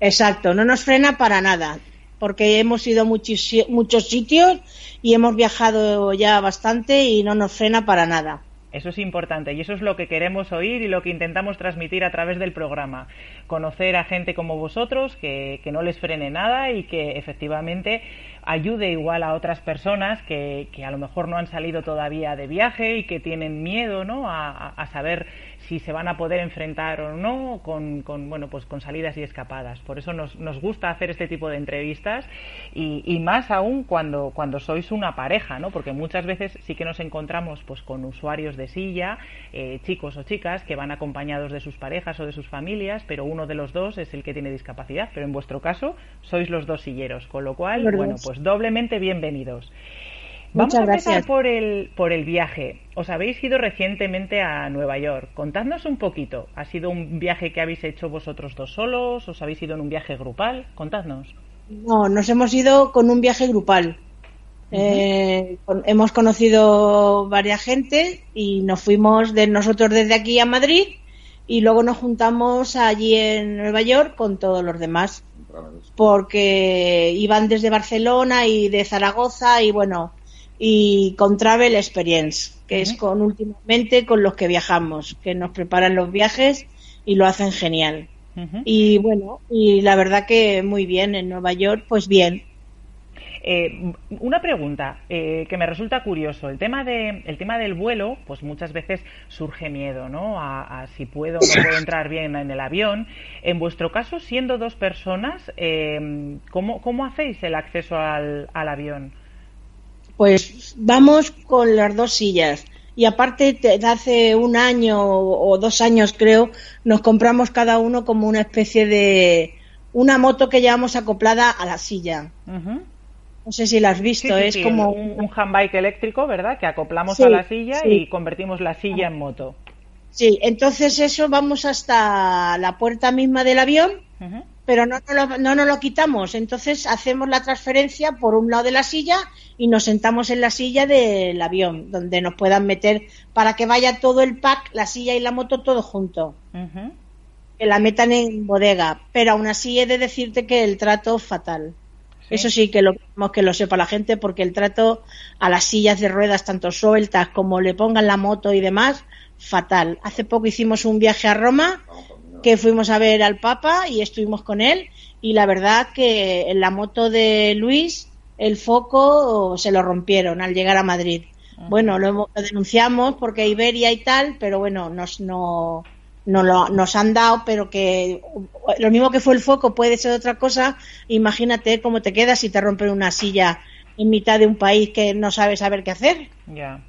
Exacto, no nos frena para nada. porque hemos ido a muchos sitios y hemos viajado ya bastante y no nos frena para nada. Eso es importante y eso es lo que queremos oír y lo que intentamos transmitir a través del programa. Conocer a gente como vosotros que, que no les frene nada y que efectivamente ayude igual a otras personas que, que a lo mejor no han salido todavía de viaje y que tienen miedo ¿no? a, a- a saber si se van a poder enfrentar o no con, con, bueno pues con salidas y escapadas. Por eso nos, nos gusta hacer este tipo de entrevistas y, y más aún cuando, cuando sois una pareja, ¿no? Porque muchas veces sí que nos encontramos pues con usuarios de silla, eh, chicos o chicas que van acompañados de sus parejas o de sus familias, pero uno de los dos es el que tiene discapacidad. Pero en vuestro caso sois los dos silleros, con lo cual, bueno, pues doblemente bienvenidos. Vamos Muchas a empezar gracias. por el, por el viaje. Os habéis ido recientemente a Nueva York. Contadnos un poquito. ¿Ha sido un viaje que habéis hecho vosotros dos solos? ¿Os habéis ido en un viaje grupal? Contadnos. No, nos hemos ido con un viaje grupal. Eh, con- hemos conocido varias gente y nos fuimos de nosotros desde aquí a Madrid y luego nos juntamos allí en Nueva York con todos los demás porque iban desde Barcelona y de Zaragoza y bueno y con Travel Experience que es con últimamente con los que viajamos que nos preparan los viajes y lo hacen genial y bueno y la verdad que muy bien en Nueva York pues bien Eh, una pregunta eh, que me resulta curioso. El tema, de, el tema del vuelo, pues muchas veces surge miedo, ¿no? A, a si puedo o no puedo entrar bien en el avión. En vuestro caso, siendo dos personas, eh, ¿cómo, ¿cómo hacéis el acceso al, al avión? Pues vamos con las dos sillas. Y aparte, te- hace un año o dos años creo, nos compramos cada uno como una especie de una moto que llevamos acoplada a la silla. No sé si la has visto, sí, es sí, como un, un handbike eléctrico, ¿verdad? Que acoplamos a la silla y convertimos la silla en moto. Sí, entonces eso vamos hasta la puerta misma del avión. Pero no nos, lo, no nos lo quitamos. Entonces hacemos la transferencia por un lado de la silla y nos sentamos en la silla del avión, donde nos puedan meter para que vaya todo el pack, la silla y la moto, todo junto. Que la metan en bodega. Pero aún así he de decirte que el trato fatal. Sí. Eso sí que lo queremos que lo sepa la gente porque el trato a las sillas de ruedas, tanto sueltas como le pongan la moto y demás, fatal. Hace poco hicimos un viaje a Roma que fuimos a ver al Papa y estuvimos con él y la verdad que en la moto de Luis el foco se lo rompieron al llegar a Madrid. Bueno, lo, lo denunciamos porque Iberia y tal, pero bueno, nos, no, no lo, nos han dado, pero que lo mismo que fue el foco puede ser otra cosa. Imagínate cómo te quedas si te rompen una silla en mitad de un país que no sabes saber qué hacer. Ya.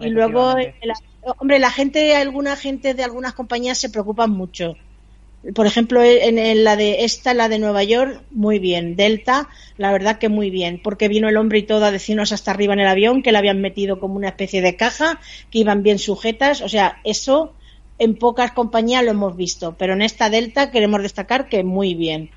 Y luego, Efectivamente. La- hombre, la gente, alguna gente de algunas compañías se preocupan mucho. Por ejemplo, en, en la de esta, la de Nueva York, muy bien. Delta, la verdad que muy bien, porque vino el hombre y todo a decirnos hasta arriba en el avión que le habían metido como una especie de caja, que iban bien sujetas. O sea, eso en pocas compañías lo hemos visto, pero en esta Delta queremos destacar que muy bien.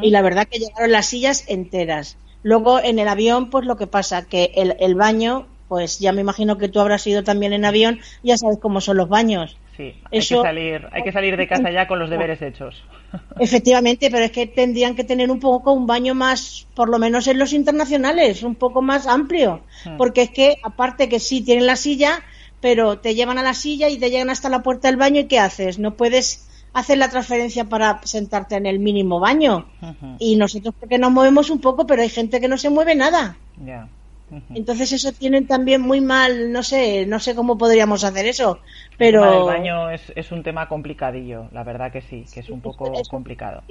Y la verdad que llegaron las sillas enteras. Luego en el avión, pues lo que pasa, que el, el baño, pues ya me imagino que tú habrás ido también en avión, ya sabes cómo son los baños. Sí, hay, Eso- que salir, hay que salir de casa ya con los deberes hechos. Efectivamente, pero es que tendrían que tener un poco un baño más, por lo menos en los internacionales, un poco más amplio. Hmm. Porque es que, aparte que sí, tienen la silla, pero te llevan a la silla y te llegan hasta la puerta del baño y ¿qué haces? No puedes hacer la transferencia para sentarte en el mínimo baño. Y nosotros porque nos movemos un poco, pero hay gente que no se mueve nada. Ya. Entonces eso tienen también muy mal, no sé, no sé cómo podríamos hacer eso, El pero tema del baño es, es un tema complicadillo, la verdad que sí, que es un poco complicado.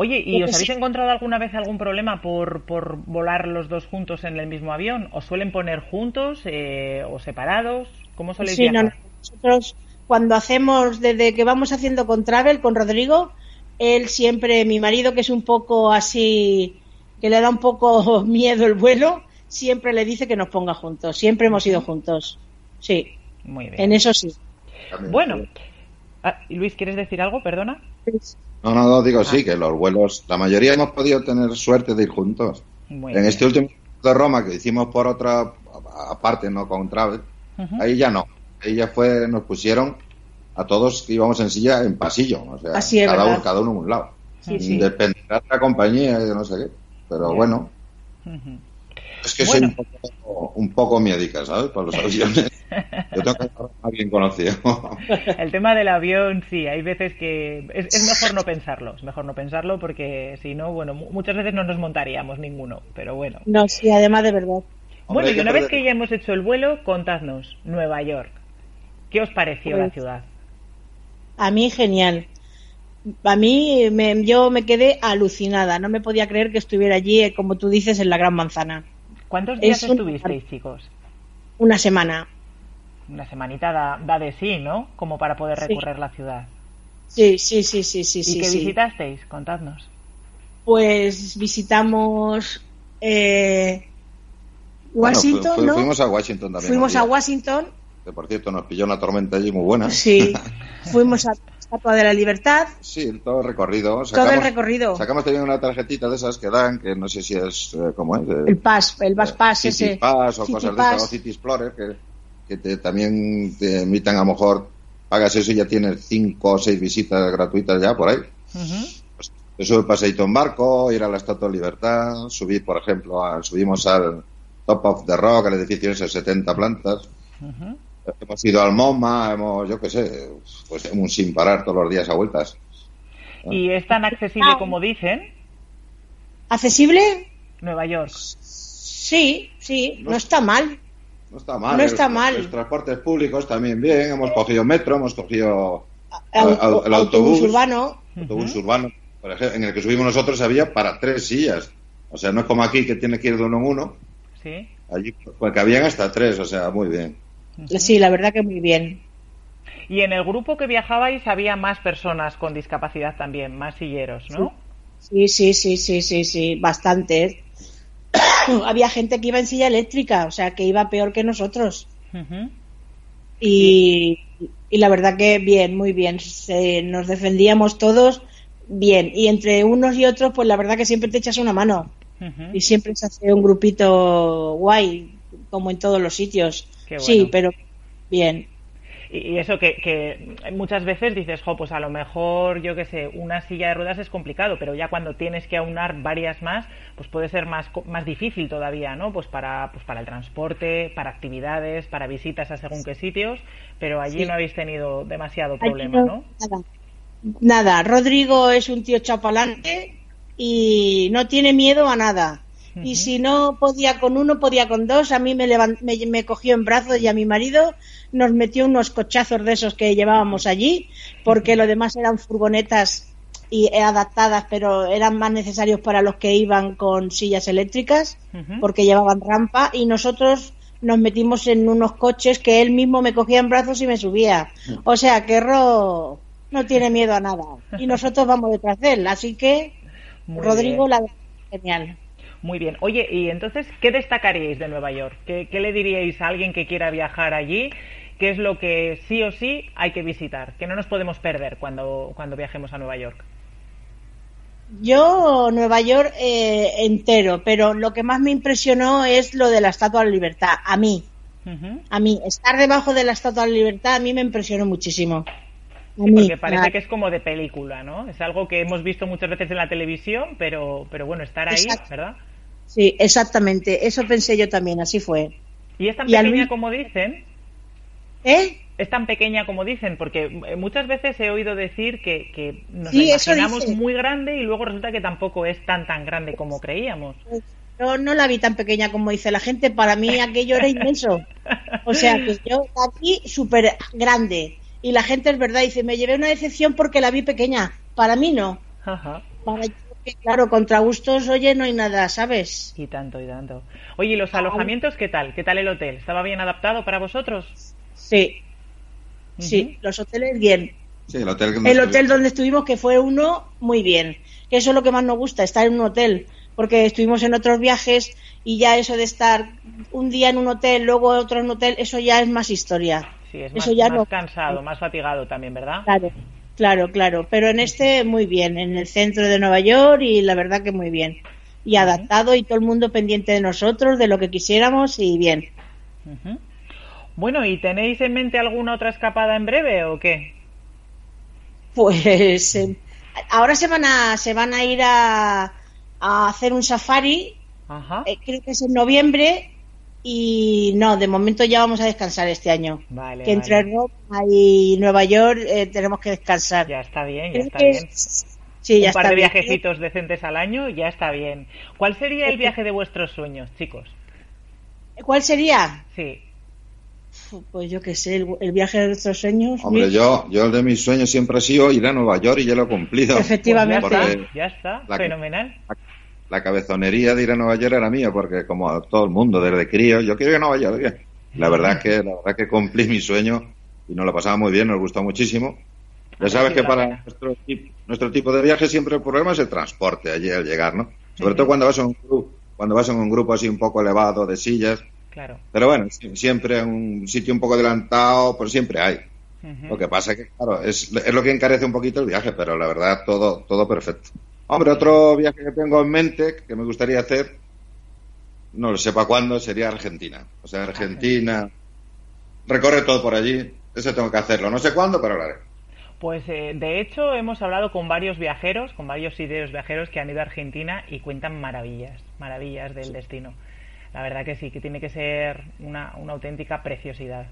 Oye, ¿y os habéis encontrado alguna vez algún problema por, por volar los dos juntos en el mismo avión? ¿Os suelen poner juntos eh, o separados? ¿Cómo soléis sí, viajar? no. nosotros cuando hacemos, desde que vamos haciendo con Travel, con Rodrigo, él siempre, mi marido que es un poco así, que le da un poco miedo el vuelo, siempre le dice que nos ponga juntos, siempre hemos ido juntos, sí, Muy bien. en eso sí. Bueno, ah, Luis, ¿quieres decir algo? Perdona. No, no, no, digo sí, que los vuelos, la mayoría hemos podido tener suerte de ir juntos. Muy En bien. este último de Roma que hicimos por otra aparte, no con Travel, Ujú. ahí ya no. Ahí ya fue, nos pusieron a todos que íbamos en silla en pasillo, o sea, Así es, cada, ¿verdad? uno, cada uno en un lado. Sí, sí. Dependerá de la compañía y de no sé qué. Pero bueno. Es que soy un poco, un poco miedica, ¿sabes? Por los aviones. Yo tengo que estar a alguien conocido. El tema del avión, sí, hay veces que es, es, mejor no pensarlo, es mejor no pensarlo porque si no, bueno, muchas veces no nos montaríamos ninguno, pero bueno. No, sí, además de verdad. Bueno, y una vez que ya hemos hecho el vuelo, contadnos, Nueva York, ¿qué os pareció pues, la ciudad? A mí genial. A mí me, yo me quedé alucinada, no me podía creer que estuviera allí, eh, como tú dices, en la Gran Manzana. ¿Cuántos días es estuvisteis, chicos? Una semana. Una semanita da, da, de sí, ¿no? Como para poder recorrer sí. la ciudad. Sí, sí, sí, sí, sí. ¿Y sí, qué sí. visitasteis? Contadnos. Pues visitamos eh, Washington, bueno, fu ¿no? Fuimos a Washington también. Fuimos a Washington. Que por cierto nos pilló una tormenta allí muy buena. Sí. Fuimos a Estatua de la Libertad. Sí, todo el recorrido. Sacamos, todo el recorrido. Sacamos también una tarjetita de esas que dan, que no sé si es, eh, ¿cómo es? El, Pass, el Bus Pass City ese. Pass o City cosas Pass. de esas, o City Explorer, que, que te, también te invitan a lo mejor, pagas eso y ya tienes cinco o seis visitas gratuitas ya por ahí. Uh -huh. pues, te sube paseito en barco, ir a la Estatua de Libertad, subir, por ejemplo, a, subimos al Top of the Rock, el edificio de 70 plantas. Uh -huh. Hemos ido al MoMA, hemos, yo qué sé, pues hemos sin parar todos los días a vueltas. ¿Y es tan accesible como dicen? ¿Accesible? Nueva York. Sí, sí, no, no está mal. No está mal. No está el, mal. Los transportes públicos también bien. Hemos cogido metro, hemos cogido el, el, el autobús, autobús urbano. Autobús uh -huh. urbano. Por ejemplo, en el que subimos nosotros había para tres sillas. O sea, no es como aquí que tiene que ir de uno en uno. Sí. Allí, porque habían hasta tres, o sea, muy bien. Sí, la verdad que muy bien. Y en el grupo que viajabais había más personas con discapacidad también, más silleros, ¿no? Sí, sí, sí, sí, sí, sí, bastantes. había gente que iba en silla eléctrica, o sea, que iba peor que nosotros. Uh -huh. y, y, la verdad que bien, muy bien. Se, nos defendíamos todos bien. Y entre unos y otros, pues la verdad que siempre te echas una mano. Uh -huh. Y siempre se hace un grupito guay, como en todos los sitios. Bueno. Sí, pero bien. Y eso que, que, muchas veces dices, jo, pues a lo mejor, yo qué sé, una silla de ruedas es complicado, pero ya cuando tienes que aunar varias más, pues puede ser más, más difícil todavía, ¿no? Pues para, pues para el transporte, para actividades, para visitas a según qué sitios, pero allí sí. no habéis tenido demasiado problema, no, ¿no? Nada. nada, Rodrigo es un tío chapalante y no tiene miedo a nada. Uh -huh. Y si no podía con uno, podía con dos. A mí me, levant... me, me cogió en brazos y a mi marido nos metió unos cochazos de esos que llevábamos allí, porque lo demás eran furgonetas y adaptadas, pero eran más necesarios para los que iban con sillas eléctricas, uh -huh. porque llevaban rampa, y nosotros nos metimos en unos coches que él mismo me cogía en brazos y me subía. O sea que Ro no tiene miedo a nada. Y nosotros vamos detrás de él. Así que, Muy Rodrigo, bien. la genial. Muy bien. Oye, y entonces, ¿qué destacaríais de Nueva York? ¿Qué, ¿Qué, le diríais a alguien que quiera viajar allí? ¿Qué es lo que sí o sí hay que visitar? Que no nos podemos perder cuando, cuando viajemos a Nueva York. Yo, Nueva York eh, entero, pero lo que más me impresionó es lo de la Estatua de la Libertad. A mí. Uh -huh. A mí, estar debajo de la Estatua de la Libertad a mí me impresionó muchísimo. Sí, porque parece claro. que es como de película, ¿no? Es algo que hemos visto muchas veces en la televisión, pero, pero bueno, estar ahí, Exacto. ¿verdad? Sí, exactamente. Eso pensé yo también, así fue. ¿Y es tan pequeña al... como dicen? ¿Eh? Es tan pequeña como dicen, porque muchas veces he oído decir que, que nos sí, la imaginamos muy grande y luego resulta que tampoco es tan tan grande como creíamos. Yo no la vi tan pequeña como dice la gente, para mí aquello era inmenso. O sea, que yo aquí súper grande. Y la gente es verdad, dice, me llevé una decepción porque la vi pequeña. Para mí no. Ajá. Para claro, contra gustos, oye, no hay nada, ¿sabes? Y tanto, y tanto. Oye, ¿y los alojamientos qué tal? ¿Qué tal el hotel? ¿Estaba bien adaptado para vosotros? Sí. Uh -huh. Sí, los hoteles bien. Sí, el hotel, el hotel donde estuvimos, que fue uno, muy bien. Que eso es lo que más nos gusta, estar en un hotel. Porque estuvimos en otros viajes y ya eso de estar un día en un hotel, luego otro en un hotel, eso ya es más historia. Sí, es eso más, ya más no... cansado, más fatigado también, ¿verdad? Claro, claro, claro. Pero en este muy bien, en el centro de Nueva York y la verdad que muy bien. Y adaptado y todo el mundo pendiente de nosotros, de lo que quisiéramos y bien. Uh -huh. Bueno, ¿y tenéis en mente alguna otra escapada en breve o qué? Pues eh, ahora se van a, se van a ir a, a hacer un safari, Ajá. eh, creo que es en noviembre, y no, de momento ya vamos a descansar este año. Vale, que entre vale. Roma y Nueva York eh, tenemos que descansar. Ya está bien, ya está bien. Sí, ya un par está de bien. viajecitos decentes al año, ya está bien. ¿Cuál sería el viaje de vuestros sueños, chicos? ¿Cuál sería? Sí. Pues yo qué sé, el, el viaje de nuestros sueños. Hombre, yo, yo el de mis sueños siempre ha sido ir a Nueva York y ya lo he cumplido. Efectivamente. Pues ya está, ya está, la- fenomenal. la cabezonería de ir a Nueva York era mía, porque como a todo el mundo, desde crío, yo quiero ir a Nueva York. La verdad es que, la verdad es que cumplí mi sueño y nos lo pasaba muy bien, nos gustó muchísimo. Ya sabes que para nuestro, nuestro tipo de viaje siempre el problema es el transporte allí al llegar, ¿no? Sobre todo cuando vas en un grupo, cuando vas en un grupo así un poco elevado de sillas. Claro. Pero bueno, si- siempre en un sitio un poco adelantado, pues siempre hay. Lo que pasa es que, claro, es, es lo que encarece un poquito el viaje, pero la verdad, todo, todo perfecto. Hombre, otro viaje que tengo en mente, que me gustaría hacer, no lo sé para cuándo, sería Argentina. O sea, Argentina, recorre todo por allí, eso tengo que hacerlo. No sé cuándo, pero lo haré. Pues eh, de hecho hemos hablado con varios viajeros, con varios ideos viajeros que han ido a Argentina y cuentan maravillas, maravillas del destino. La verdad que sí, que tiene que ser una, una auténtica preciosidad.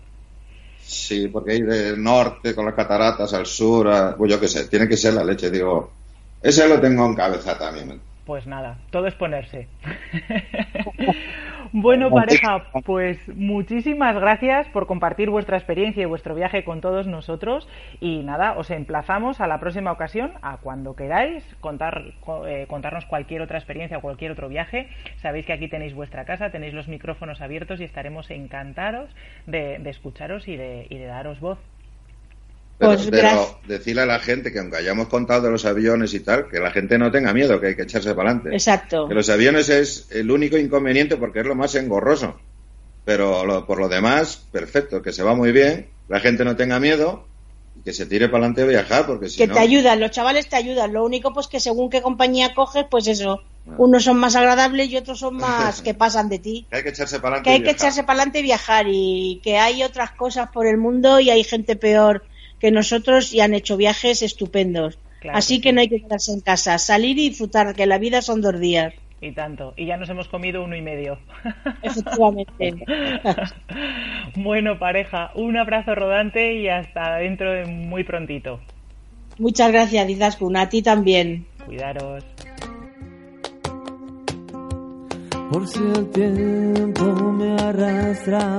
Sí, porque ir del norte con las cataratas al sur, a- pues yo qué sé, tiene que ser la leche, digo. Ese lo tengo en cabeza también. Pues nada, todo es ponerse. bueno, pareja, pues muchísimas gracias por compartir vuestra experiencia y vuestro viaje con todos nosotros. Y nada, os emplazamos a la próxima ocasión, a cuando queráis, contar, co- eh, contarnos cualquier otra experiencia o cualquier otro viaje. Sabéis que aquí tenéis vuestra casa, tenéis los micrófonos abiertos y estaremos encantados de, de escucharos y de, y de daros voz. Pero, Pues pero decirle a la gente que aunque hayamos contado de los aviones y tal, que la gente no tenga miedo, que hay que echarse para adelante. Exacto. Que los aviones es el único inconveniente porque es lo más engorroso. Pero lo- por lo demás, perfecto, que se va muy bien, la gente no tenga miedo y que se tire para adelante a viajar porque si que no... te ayudan, los chavales te ayudan. Lo único, pues que según qué compañía coges, pues eso. Ah. Unos son más agradables y otros son más que pasan de ti. que hay que echarse para adelante Que hay y que viajar. echarse para adelante y viajar y que hay otras cosas por el mundo y hay gente peor que nosotros y han hecho viajes estupendos. Claro Así que no hay que quedarse en casa, salir y disfrutar, que la vida son dos días. Y tanto. Y ya nos hemos comido uno y medio. Efectivamente. bueno, pareja, un abrazo rodante y hasta dentro de muy prontito. Muchas gracias, Izaskun. A ti también. Cuidaros. Por si el tiempo me arrastra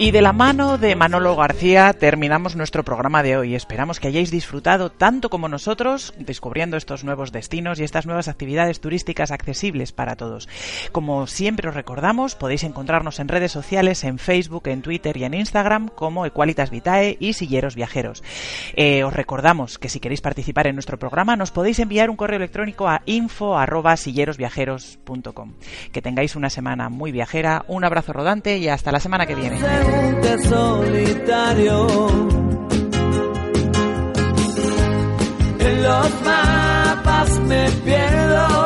Y de la mano de Manolo García terminamos nuestro programa de hoy. Esperamos que hayáis disfrutado tanto como nosotros descubriendo estos nuevos destinos y estas nuevas actividades turísticas accesibles para todos. Como siempre os recordamos, podéis encontrarnos en redes sociales, en Facebook, en Twitter y en Instagram como Equalitas Vitae y Silleros Viajeros. Eh, os recordamos que si queréis participar en nuestro programa nos podéis enviar un correo electrónico a info@sillerosviajeros.com. Que tengáis una semana muy viajera, un abrazo rodante y hasta la semana que viene. Que solitario. En los mapas me pierdo,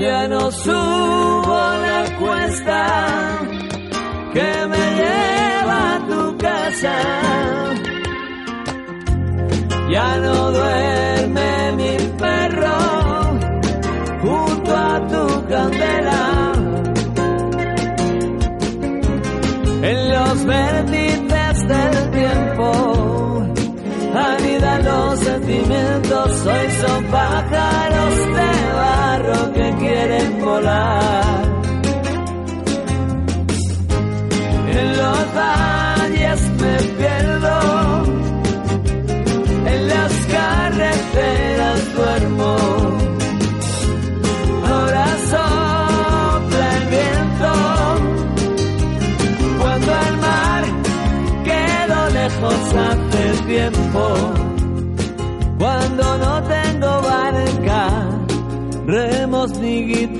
ya no subo la cuesta que me lleva a tu casa. Ya no duerme mi perro junto a tu candela. En los vértices del tiempo anidan los sentimientos soy son pájaros de barro quieren volar. En los valles me pierdo,